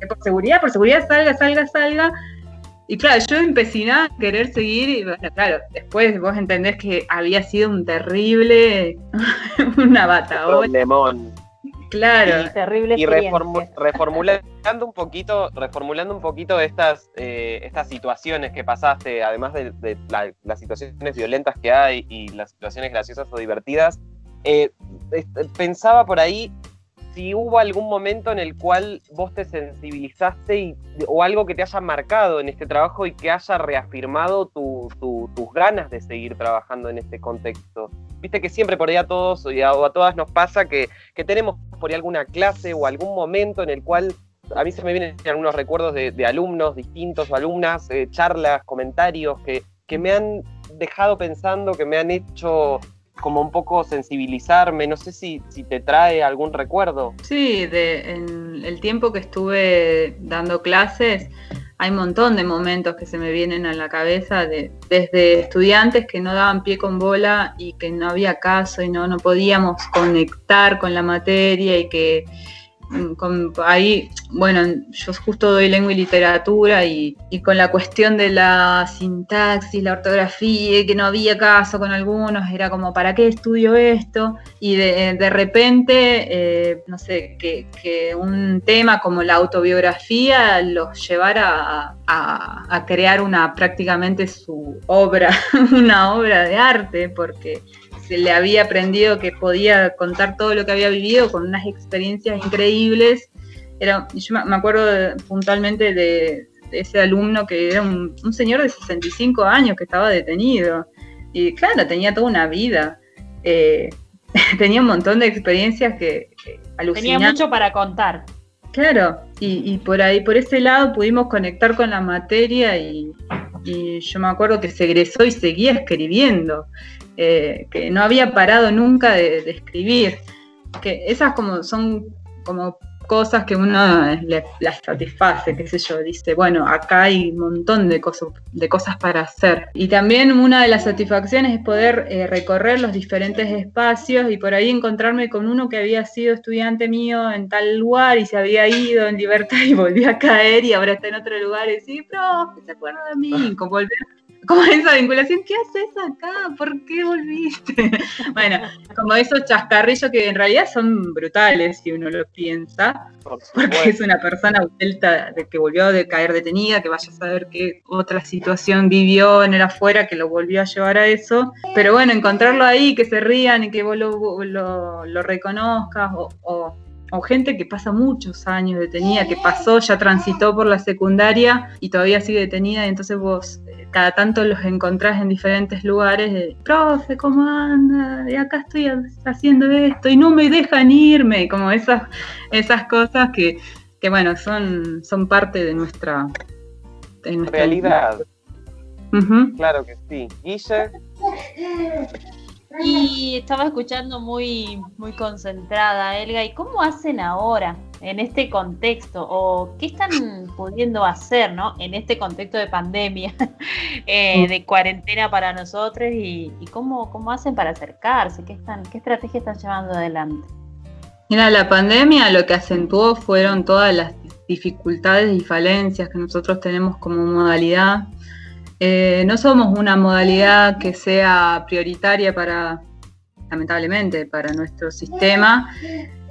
[SPEAKER 5] por seguridad, por seguridad, salga, salga, salga. Y claro, yo empecinaba a querer seguir y bueno, claro, después vos entendés que había sido un terrible, [LAUGHS] una bataola Claro.
[SPEAKER 3] Terrible
[SPEAKER 2] Y reformu- reformulando un poquito, reformulando un poquito estas, eh, estas situaciones que pasaste, además de, de la- las situaciones violentas que hay y las situaciones graciosas o divertidas, eh, pensaba por ahí si hubo algún momento en el cual vos te sensibilizaste y- o algo que te haya marcado en este trabajo y que haya reafirmado tu- tu- tus ganas de seguir trabajando en este contexto. Viste que siempre por ahí a todos y a- o a todas nos pasa que, tenemos por ahí alguna clase o algún momento en el cual a mí se me vienen algunos recuerdos de, de alumnos distintos o alumnas, eh, charlas, comentarios que, que me han dejado pensando, que me han hecho como un poco sensibilizarme. No sé si, si te trae algún recuerdo.
[SPEAKER 5] Sí, de, en el tiempo que estuve dando clases, hay un montón de momentos que se me vienen a la cabeza, de, desde estudiantes que no daban pie con bola y que no había caso y no, no podíamos conectar con la materia y que con- ahí, bueno, yo justo doy lengua y literatura y, con la cuestión de la sintaxis, la ortografía, que no había caso con algunos, era como, ¿para qué estudio esto? Y de, de repente, eh, no sé, que, un tema como la autobiografía los llevara a- a crear una prácticamente su obra, [LAUGHS] una obra de arte, porque se le había aprendido que podía contar todo lo que había vivido con unas experiencias increíbles. Era, yo me- acuerdo de- puntualmente de, de ese alumno que era un, un señor de 65 años que estaba detenido. Y claro, tenía toda una vida. Eh, [LAUGHS] tenía un montón de experiencias que, que
[SPEAKER 3] Tenía mucho para contar.
[SPEAKER 5] Claro, y, y por ahí, por ese lado pudimos conectar con la materia y, y yo me acuerdo que se egresó y seguía escribiendo, eh, que no había parado nunca de, de escribir, que esas como son como cosas que uno le- las satisface, qué sé yo, dice, bueno, acá hay un montón de cosas, de cosas para hacer. Y también una de las satisfacciones es poder eh, recorrer los diferentes espacios y por ahí encontrarme con uno que había sido estudiante mío en tal lugar y se había ido en libertad y volvió a caer y ahora está en otro lugar y decir, profe, ¿se acuerda de mí? [LAUGHS] Como volver como esa vinculación, ¿qué haces acá? ¿Por qué volviste? [LAUGHS] bueno, como esos chascarrillos que en realidad son brutales si uno lo piensa,
[SPEAKER 2] Por
[SPEAKER 5] porque es una persona vuelta de que volvió de caer detenida, que vaya a saber qué otra situación vivió en el afuera que lo volvió a llevar a eso. Pero bueno, encontrarlo ahí, que se rían y que vos lo, lo- lo reconozcas, o, o- o gente que pasa muchos años detenida, que pasó, ya transitó por la secundaria y todavía sigue detenida, y entonces vos eh, cada tanto los encontrás en diferentes lugares, de, profe, ¿cómo anda? De acá estoy ha- haciendo esto y no me dejan irme, como esas, esas cosas que, que bueno, son, son parte de nuestra, de nuestra
[SPEAKER 2] Realidad, claro que sí. Guille,
[SPEAKER 3] Y estaba escuchando muy, muy concentrada, Elga. ¿Y cómo hacen ahora en este contexto? ¿O qué están pudiendo hacer, ¿no? En este contexto de pandemia, [LAUGHS] eh, de cuarentena para nosotros y, y cómo, cómo hacen para acercarse, qué, están, qué estrategia están llevando adelante.
[SPEAKER 5] Mira, la pandemia lo que acentuó fueron todas las dificultades y falencias que nosotros tenemos como modalidad. Eh, no somos una modalidad que sea prioritaria para, lamentablemente, para nuestro sistema.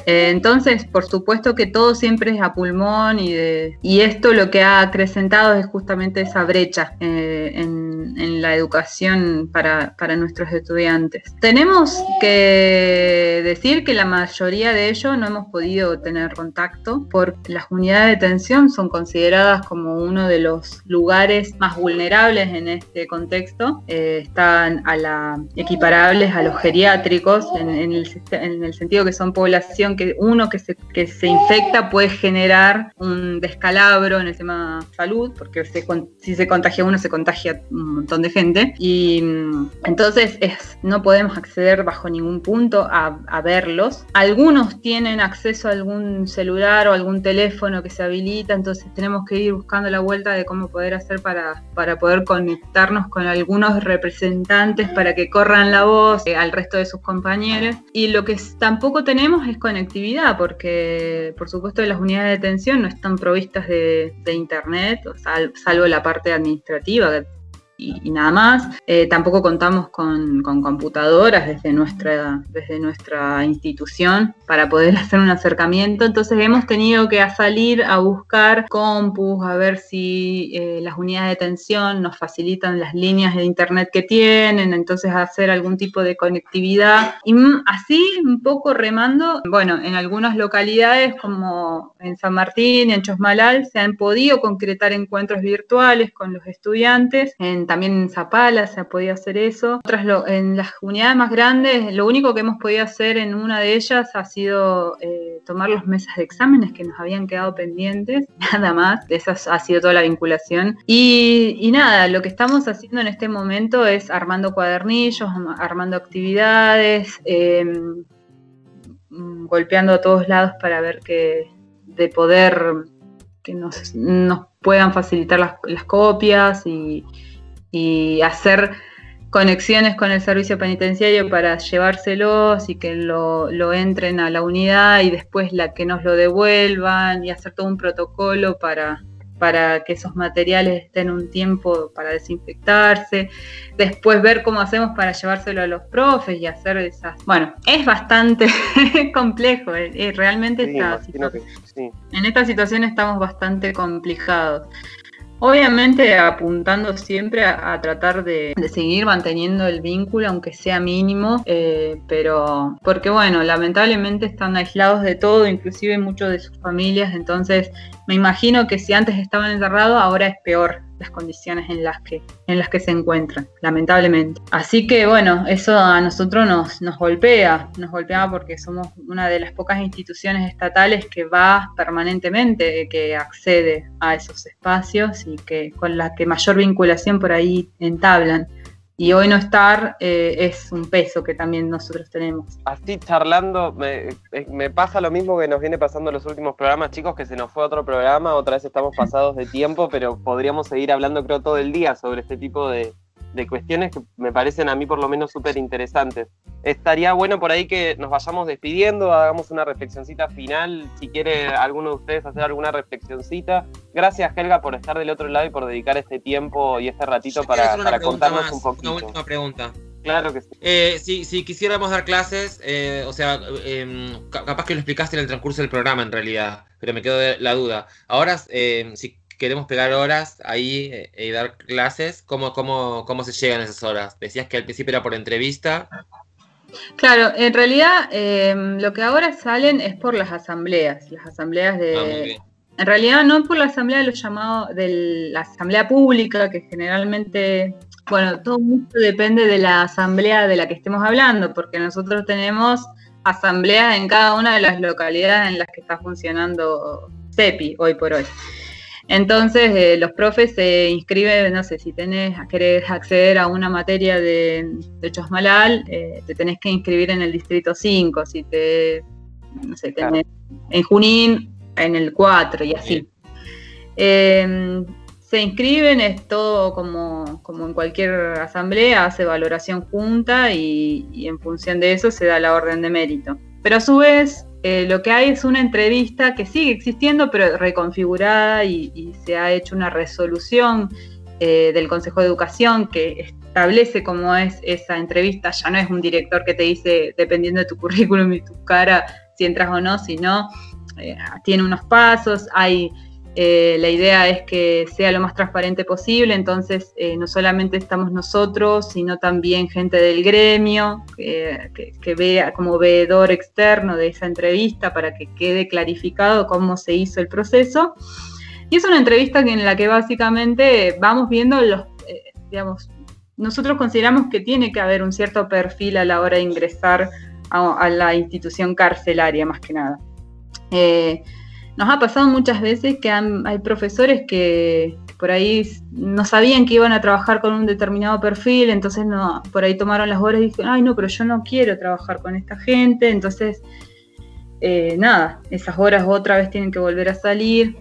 [SPEAKER 5] Eh, entonces, por supuesto que todo siempre es a pulmón y, de- y esto lo que ha acrecentado es justamente esa brecha eh, en, en la educación para, para nuestros estudiantes. Tenemos que decir que la mayoría de ellos no hemos podido tener contacto porque las unidades de detención son consideradas como uno de los lugares más vulnerables en este contexto. Eh, están a la, equiparables a los geriátricos en, en el, en el sentido que son población que uno que se, que se infecta puede generar un descalabro en el tema salud, porque se si se contagia uno se contagia un montón de gente. Y mm, entonces es, no podemos acceder bajo ningún punto a, a verlos. Algunos tienen acceso a algún celular o algún teléfono que se habilita, entonces tenemos que ir buscando la vuelta de cómo poder hacer para, para poder conectarnos con algunos representantes para que corran la voz eh, al resto de sus compañeros. Y lo que tampoco tenemos es conectividad, porque por supuesto las unidades de detención no están provistas de, de internet, o sal- salvo la parte administrativa y, nada más. Eh, tampoco contamos con, computadoras desde nuestra, desde nuestra institución para poder [LAUGHS] hacer un acercamiento. Entonces hemos tenido que salir a buscar compus, a ver si eh, las unidades de tensión nos facilitan las líneas de internet que tienen, entonces hacer algún tipo de conectividad. Y así, un poco remando, bueno, en algunas localidades como en San Martín, en Chosmalal, se han podido concretar encuentros virtuales con los estudiantes. También en Zapala se ha podido hacer eso. Otras en las unidades más grandes, lo único que hemos podido hacer en una de ellas ha sido eh, tomar los mesas de exámenes que nos habían quedado pendientes, [LAUGHS] nada más. Esa ha sido toda la vinculación. Y, nada, lo que estamos haciendo en este momento es armando cuadernillos, armando actividades. Em, golpeando a todos lados para ver que de poder que nos, nos puedan facilitar las, copias y, hacer conexiones con el servicio penitenciario para llevárselos y que lo, lo, entren a la unidad y después la que nos lo devuelvan y hacer todo un protocolo para, para que esos materiales estén un tiempo para desinfectarse, después ver cómo hacemos para llevárselo a los profes y hacer esas... Bueno, es bastante [LAUGHS] complejo, eh, eh, realmente en esta situación estamos bastante complicados. Obviamente apuntando siempre a, tratar de, seguir manteniendo el vínculo, aunque sea mínimo, eh, pero porque bueno, lamentablemente están aislados de todo, inclusive muchos de sus familias, entonces me imagino que si antes estaban encerrados, ahora es peor las condiciones en las que, en las que se encuentran, lamentablemente. Así que bueno, eso a nosotros nos, nos golpea, nos golpea porque somos una de las pocas instituciones estatales que va permanentemente, que accede a esos espacios y que con la que mayor vinculación por ahí entablan y hoy no estar eh, es un peso que también nosotros tenemos.
[SPEAKER 2] Así charlando, me, eh, me, pasa lo mismo que nos viene pasando en los últimos programas, chicos, que se nos fue otro programa, otra vez estamos pasados de tiempo, pero podríamos seguir hablando creo todo el día sobre este tipo de, de cuestiones que me parecen a mí por lo menos súper interesantes. Estaría bueno por ahí que nos vayamos despidiendo, hagamos una reflexioncita final, si quiere alguno de ustedes hacer alguna reflexioncita. Gracias Helga por estar del otro lado y por dedicar este tiempo y este ratito para, para contarnos un poquito.
[SPEAKER 4] Una última pregunta.
[SPEAKER 2] Claro que sí.
[SPEAKER 4] Eh, si, quisiéramos dar clases, eh, o sea, em, capaz que lo explicaste en el transcurso del programa en realidad, pero me quedó la duda. Ahora, eh, si queremos pegar horas ahí eh, y dar clases, ¿cómo, cómo, ¿cómo se llegan esas horas? Decías que al principio era por entrevista.
[SPEAKER 5] Claro, en realidad em, lo que ahora salen es por las asambleas, las asambleas de... Ah, en realidad no por la asamblea de los llamados, de la asamblea pública, que generalmente, bueno, todo mucho depende de la asamblea de la que estemos hablando, porque nosotros tenemos asambleas en cada una de las localidades en las que está funcionando CEPI hoy por hoy. Entonces, eh, los profes se inscriben, no sé, si tenés, querés acceder a una materia de, de Chosmalal, eh, te tenés que inscribir en el distrito 5, si te, no sé, tenés en Junín, en el 4 y así. Em, se inscriben, es todo como, como, en cualquier asamblea, hace valoración junta y, y en función de eso se da la orden de mérito. Pero a su vez, eh, lo que hay es una entrevista que sigue existiendo, pero reconfigurada y, se ha hecho una resolución eh, del Consejo de Educación que establece cómo es esa entrevista. Ya no es un director que te dice, dependiendo de tu currículum y tu cara, si entras o no, sino eh, tiene unos pasos, hay eh, la idea es que sea lo más transparente posible, entonces eh, no solamente estamos nosotros, sino también gente del gremio que, vea como veedor externo de esa entrevista para que quede clarificado cómo se hizo el proceso. Y es una entrevista en la que básicamente vamos viendo los, eh, digamos, nosotros consideramos que tiene que haber un cierto perfil a la hora de ingresar a, la institución carcelaria, más que nada. Nos ha pasado muchas veces que hay profesores que, por ahí no sabían que iban a trabajar con un determinado perfil, entonces no, por ahí tomaron las horas y dijeron, ay no, pero yo no quiero trabajar con esta gente, entonces eh, nada, esas horas otra vez tienen que volver a salir.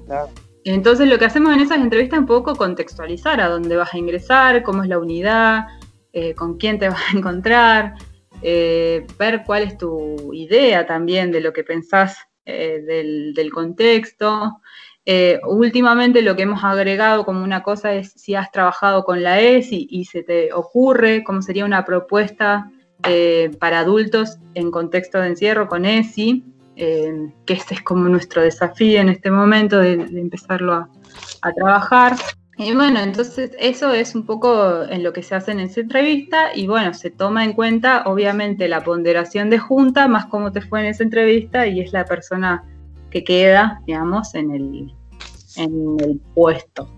[SPEAKER 5] Entonces lo que hacemos en esas entrevistas es un poco contextualizar a dónde vas a ingresar, cómo es la unidad, eh, con quién te [LAUGHS] vas a encontrar, eh, ver cuál es tu idea también de lo que pensás eh, del, contexto. Eh, últimamente lo que hemos agregado como una cosa es si has trabajado con la ESI y se te ocurre cómo sería una propuesta eh, para adultos en contexto de encierro con ESI, que este es como nuestro desafío en este momento de, empezarlo a, trabajar. Y bueno, entonces eso es un poco en lo que se hace en esa entrevista y bueno, se toma en cuenta obviamente la ponderación de junta más cómo te fue en esa entrevista y es la persona que queda, digamos, en el, en el puesto.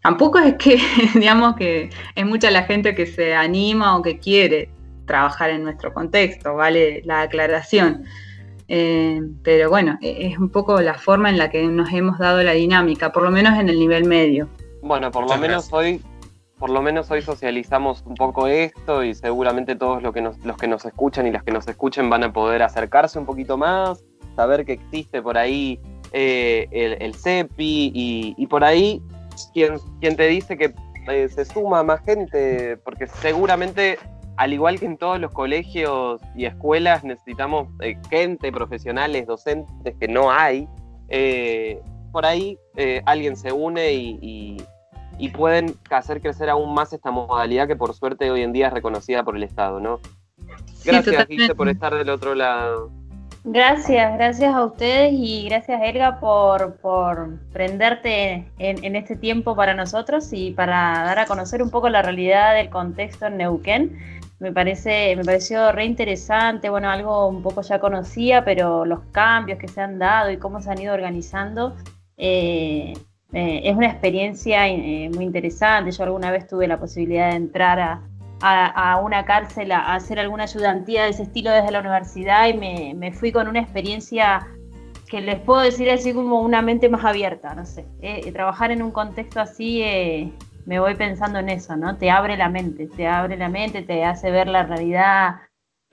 [SPEAKER 5] Tampoco es que, [LAUGHS] digamos, que es mucha la gente que se anima o que quiere trabajar en nuestro contexto, vale la aclaración. Eh, pero bueno, e, es un poco la forma en la que nos hemos dado la dinámica, por lo menos en el nivel medio.
[SPEAKER 2] Bueno, por lo menos hoy, por lo menos hoy socializamos un poco esto y seguramente todos los que nos, los que nos escuchan y las que nos escuchen van a poder acercarse un poquito más, saber que existe por ahí eh, el, CEPI y, por ahí quien, quien te dice que eh, se suma más gente, porque seguramente al igual que en todos los colegios y escuelas necesitamos eh, gente, profesionales, docentes que no hay, por ahí alguien se une y, y, pueden hacer crecer aún más esta modalidad que por suerte hoy en día es reconocida por el Estado, ¿no? Gracias, sí, por estar del otro lado.
[SPEAKER 3] Gracias, gracias a ustedes y gracias Elga por, por prenderte en, este tiempo para nosotros y para dar a conocer un poco la realidad del contexto en Neuquén. Me parece, me pareció re interesante, bueno, algo un poco ya conocía, pero los cambios que se han dado y cómo se han ido organizando, eh, eh, es una experiencia eh, muy interesante. Yo alguna vez tuve la posibilidad de entrar a, a, una cárcel a, hacer alguna ayudantía de ese estilo desde la universidad y me, fui con una experiencia que les puedo decir así como una mente más abierta, no sé. Eh, trabajar en un contexto así, eh, me voy pensando en eso, ¿no? Te abre la mente, te abre la mente, te hace ver la realidad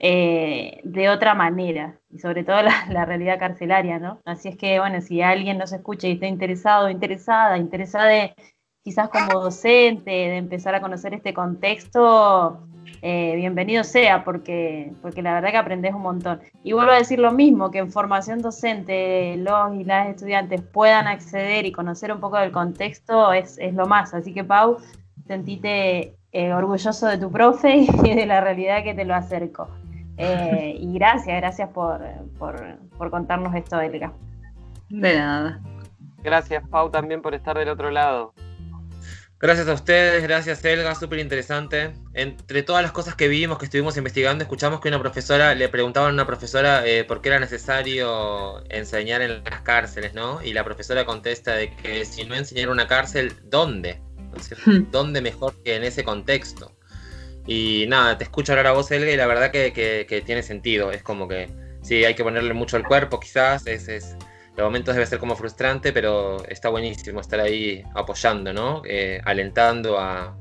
[SPEAKER 3] eh, de otra manera, y sobre todo [LAUGHS] la, realidad carcelaria, ¿no? Así es que, bueno, si alguien nos escucha y está interesado, interesada, interesada de quizás como docente, de empezar a conocer este contexto, eh, bienvenido sea, porque, porque la verdad que aprendes un montón. Y vuelvo a decir lo mismo, que en formación docente los y las estudiantes puedan acceder y conocer un poco del contexto es, lo más. Así que Pau, sentite eh, orgulloso de tu profe [LAUGHS] y de la realidad que te lo acerco. Eh, y gracias, gracias por, por, por contarnos esto, Elga.
[SPEAKER 5] De nada.
[SPEAKER 2] Gracias, Pau, también por estar del otro lado.
[SPEAKER 4] Gracias a ustedes, gracias Elga, súper interesante. Entre todas las cosas que vimos, que estuvimos investigando, escuchamos que una profesora, le preguntaban a una profesora eh, por qué era necesario enseñar en las cárceles, ¿no? Y la profesora contesta de que si no enseñar en una cárcel, ¿dónde? Hmm. ¿Dónde mejor que en ese contexto? Y nada, te escucho hablar a vos, Elga, y la verdad que, tiene sentido. Es como que sí, hay que ponerle mucho al cuerpo, quizás, es, es los momentos debe ser como frustrante, pero está buenísimo estar ahí apoyando, ¿no? Eh, alentando a,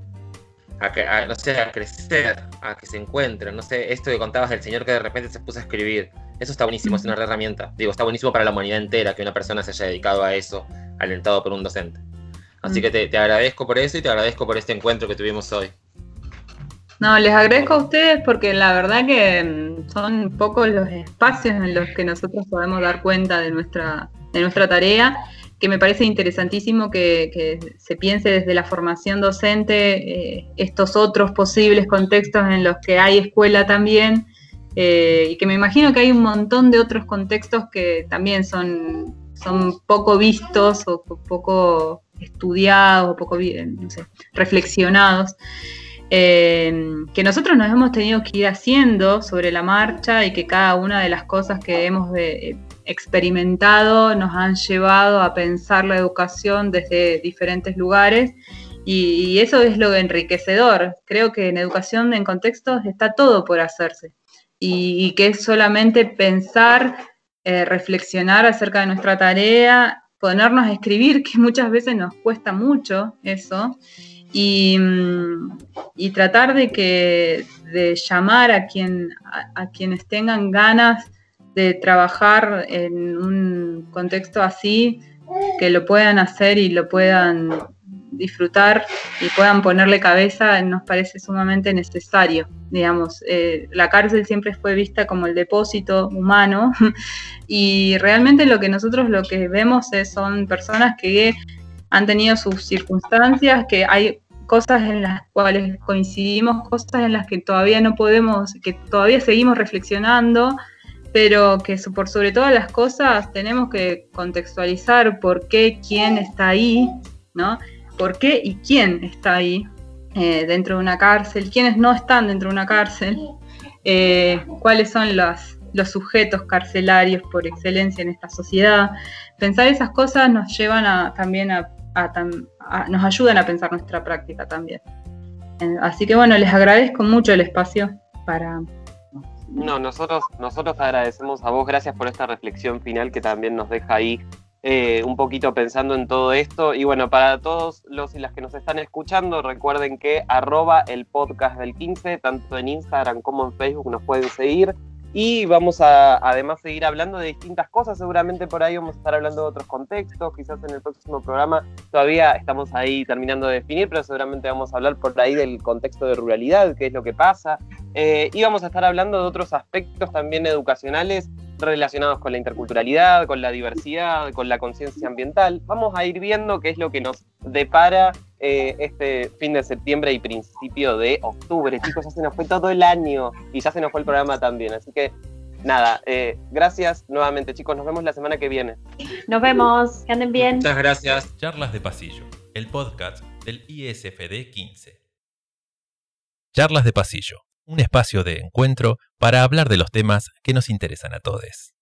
[SPEAKER 4] no sé, a crecer, a que se encuentren. No sé, esto que contabas del señor que de repente se puso a escribir, eso está buenísimo, es una herramienta. Digo, está buenísimo para la humanidad entera que una persona se haya dedicado a eso, alentado por un docente. Así mm. que te, te agradezco por eso y te agradezco por este encuentro que tuvimos hoy.
[SPEAKER 5] No, les agradezco a ustedes porque la verdad que mm, son pocos los espacios en los que nosotros podemos dar cuenta de nuestra, de nuestra tarea, que me parece interesantísimo que, se piense desde la formación docente eh, estos otros posibles contextos en los que hay escuela también, eh, y que me imagino que hay un montón de otros contextos que también son, son poco vistos o poco estudiados o poco sé, reflexionados. Em, que nosotros nos hemos tenido que ir haciendo sobre la marcha y que cada una de las cosas que hemos eh, experimentado nos han llevado a pensar la educación desde diferentes lugares y, eso es lo enriquecedor. Creo que en educación en contextos está todo por hacerse y, que es solamente pensar, eh, reflexionar acerca de nuestra tarea, ponernos a escribir, [LAUGHS] que muchas veces nos cuesta mucho eso Y, tratar de que de llamar a quien a, quienes tengan ganas de trabajar en un contexto así que lo puedan hacer y lo puedan disfrutar y puedan ponerle cabeza nos parece sumamente necesario. Digamos, eh, la cárcel siempre fue vista como el depósito humano [LAUGHS] y realmente lo que nosotros lo que vemos es, son personas que han tenido sus circunstancias, que hay cosas en las cuales coincidimos, cosas en las que todavía no podemos, que todavía seguimos reflexionando pero que por sobre todas las cosas tenemos que contextualizar por qué, quién está ahí, ¿no? ¿Por qué y quién está ahí eh, dentro de una cárcel? ¿Quiénes no están dentro de una cárcel? Eh, ¿Cuáles son los, los sujetos carcelarios por excelencia en esta sociedad? Pensar esas cosas nos llevan a, también a, nos ayudan a pensar nuestra práctica también. Eh, así que bueno, les agradezco mucho el espacio para,
[SPEAKER 2] no, nosotros, nosotros agradecemos a vos, gracias por esta reflexión final que también nos deja ahí eh, un poquito pensando en todo esto. Y bueno, para todos los y las que nos están escuchando, recuerden que arroba el podcast del 15, tanto en Instagram como en Facebook nos pueden seguir. Y vamos a además seguir hablando de distintas cosas, seguramente por ahí vamos a estar hablando de otros contextos, quizás en el próximo programa todavía estamos ahí terminando de definir, pero seguramente vamos a hablar por ahí del contexto de ruralidad, qué es lo que pasa, eh, y vamos a estar hablando de otros aspectos también educacionales relacionados con la interculturalidad, con la diversidad, con la conciencia ambiental. Vamos a ir viendo qué es lo que nos depara eh, este fin de septiembre y principio de octubre. Chicos, ya se nos fue todo el año y ya se nos fue el programa también. Así que nada, eh, gracias nuevamente chicos, nos vemos la semana que viene.
[SPEAKER 3] Nos vemos, que anden bien.
[SPEAKER 4] Muchas gracias.
[SPEAKER 1] Charlas de Pasillo, el podcast del ISFD 15. Charlas de Pasillo un espacio de encuentro para hablar de los temas que nos interesan a todos.